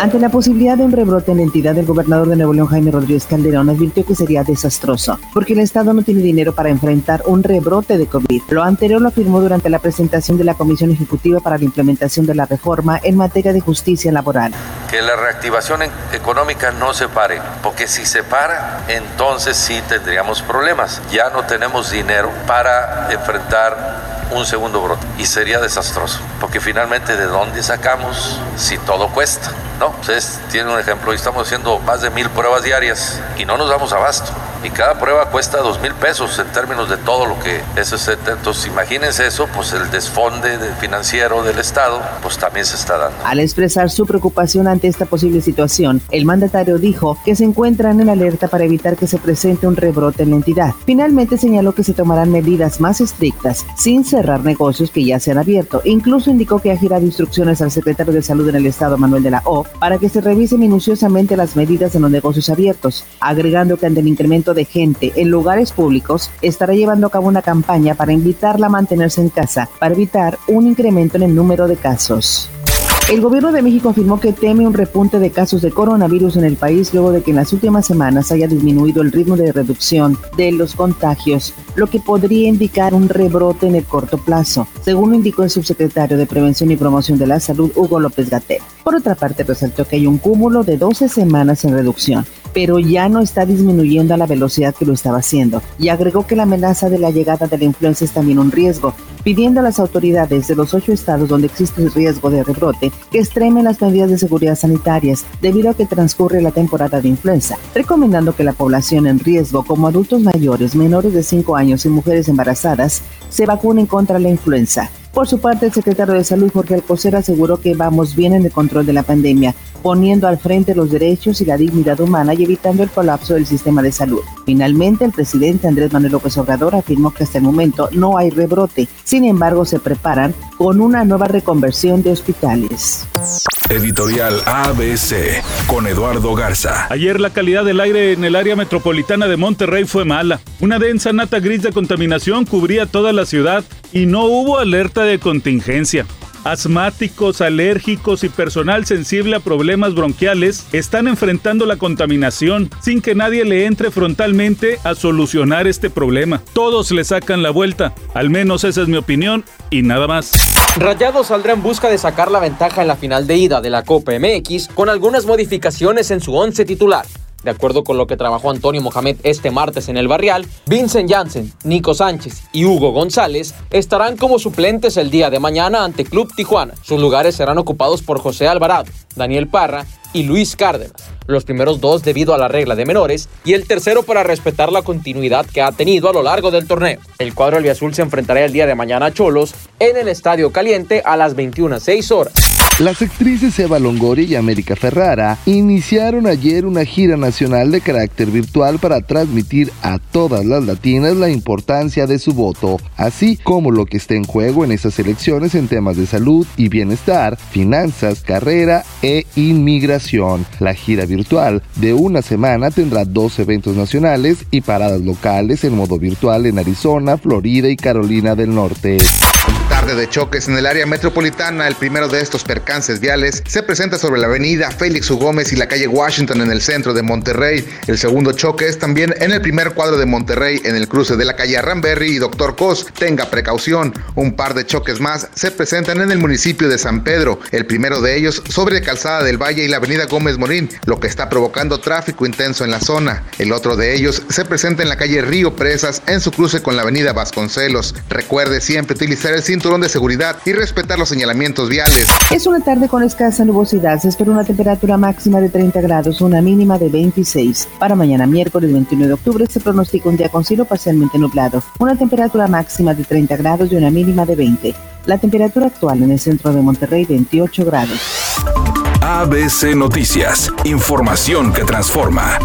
Ante la posibilidad de un rebrote en la entidad, el gobernador de Nuevo León, Jaime Rodríguez Calderón, advirtió que sería desastroso, porque el Estado no tiene dinero para enfrentar un rebrote de COVID. Lo anterior lo afirmó durante la presentación de la Comisión Ejecutiva para la Implementación de la Reforma en materia de justicia laboral. Que la reactivación económica no se pare, porque si se para, entonces sí tendríamos problemas. Ya no tenemos dinero para enfrentar un segundo brote y sería desastroso, porque finalmente de dónde sacamos si todo cuesta, ¿no? Ustedes tienen un ejemplo, y estamos haciendo más de mil pruebas diarias y no nos damos abasto y cada prueba cuesta dos mil pesos en términos de todo lo que es. Entonces, imagínense eso, pues el desfonde financiero del Estado, pues también se está dando. Al expresar su preocupación ante esta posible situación, el mandatario dijo que se encuentran en alerta para evitar que se presente un rebrote en la entidad. Finalmente señaló que se tomarán medidas más estrictas sin cerrar negocios que ya se han abierto. Incluso indicó que ha girado instrucciones al secretario de Salud en el Estado, Manuel de la O, para que se revise minuciosamente las medidas en los negocios abiertos, agregando que ante el incremento de gente en lugares públicos, estará llevando a cabo una campaña para invitarla a mantenerse en casa, para evitar un incremento en el número de casos. El gobierno de México afirmó que teme un repunte de casos de coronavirus en el país luego de que en las últimas semanas haya disminuido el ritmo de reducción de los contagios, lo que podría indicar un rebrote en el corto plazo, según lo indicó el subsecretario de Prevención y Promoción de la Salud, Hugo López Gatel. Por otra parte, resaltó que hay un cúmulo de 12 semanas en reducción, pero ya no está disminuyendo a la velocidad que lo estaba haciendo, y agregó que la amenaza de la llegada de la influenza es también un riesgo, pidiendo a las autoridades de los ocho estados donde existe el riesgo de rebrote que extremen las medidas de seguridad sanitarias debido a que transcurre la temporada de influenza, recomendando que la población en riesgo como adultos mayores, menores de 5 años y mujeres embarazadas se vacunen contra la influenza. Por su parte, el secretario de Salud, Jorge Alcocer, aseguró que vamos bien en el control de la pandemia, poniendo al frente los derechos y la dignidad humana y evitando el colapso del sistema de salud. Finalmente, el presidente Andrés Manuel López Obrador afirmó que hasta el momento no hay rebrote, sin embargo se preparan con una nueva reconversión de hospitales. Editorial ABC con Eduardo Garza. Ayer la calidad del aire en el área metropolitana de Monterrey fue mala. Una densa nata gris de contaminación cubría toda la ciudad y no hubo alerta de contingencia. Asmáticos, alérgicos y personal sensible a problemas bronquiales están enfrentando la contaminación sin que nadie le entre frontalmente a solucionar este problema. Todos le sacan la vuelta, al menos esa es mi opinión y nada más. Rayado saldrá en busca de sacar la ventaja en la final de ida de la Copa MX con algunas modificaciones en su once titular. De acuerdo con lo que trabajó Antonio Mohamed este martes en el Barrial, Vincent Janssen, Nico Sánchez y Hugo González estarán como suplentes el día de mañana ante Club Tijuana. Sus lugares serán ocupados por José Alvarado, Daniel Parra y Luis Cárdenas. Los primeros dos debido a la regla de menores y el tercero para respetar la continuidad que ha tenido a lo largo del torneo. El cuadro albiazul se enfrentará el día de mañana a Cholos en el Estadio Caliente a las 21.06 horas. Las actrices Eva Longoria y América Ferrara iniciaron ayer una gira nacional de carácter virtual para transmitir a todas las latinas la importancia de su voto, así como lo que está en juego en esas elecciones en temas de salud y bienestar, finanzas, carrera e inmigración. La gira virtual de una semana tendrá dos eventos nacionales y paradas locales en modo virtual en Arizona, Florida y Carolina del Norte. De choques en el área metropolitana, el primero de estos percances viales se presenta sobre la avenida Félix U. Gómez y la calle Washington en el centro de Monterrey. El segundo choque es también en el primer cuadro de Monterrey en el cruce de la calle Arranberry y Doctor Cos. Tenga precaución, un par de choques más se presentan en el municipio de San Pedro, el primero de ellos sobre Calzada del Valle y la avenida Gómez Morín, lo que está provocando tráfico intenso en la zona. El otro de ellos se presenta en la calle Río Presas en su cruce con la avenida Vasconcelos. Recuerde siempre utilizar el cinturón de seguridad y respetar los señalamientos viales. Es una tarde con escasa nubosidad. Se espera una temperatura máxima de 30 grados, una mínima de 26. Para mañana miércoles 21 de octubre se pronostica un día con cielo parcialmente nublado. Una temperatura máxima de 30 grados y una mínima de 20. La temperatura actual en el centro de Monterrey 28 grados. ABC Noticias. Información que transforma.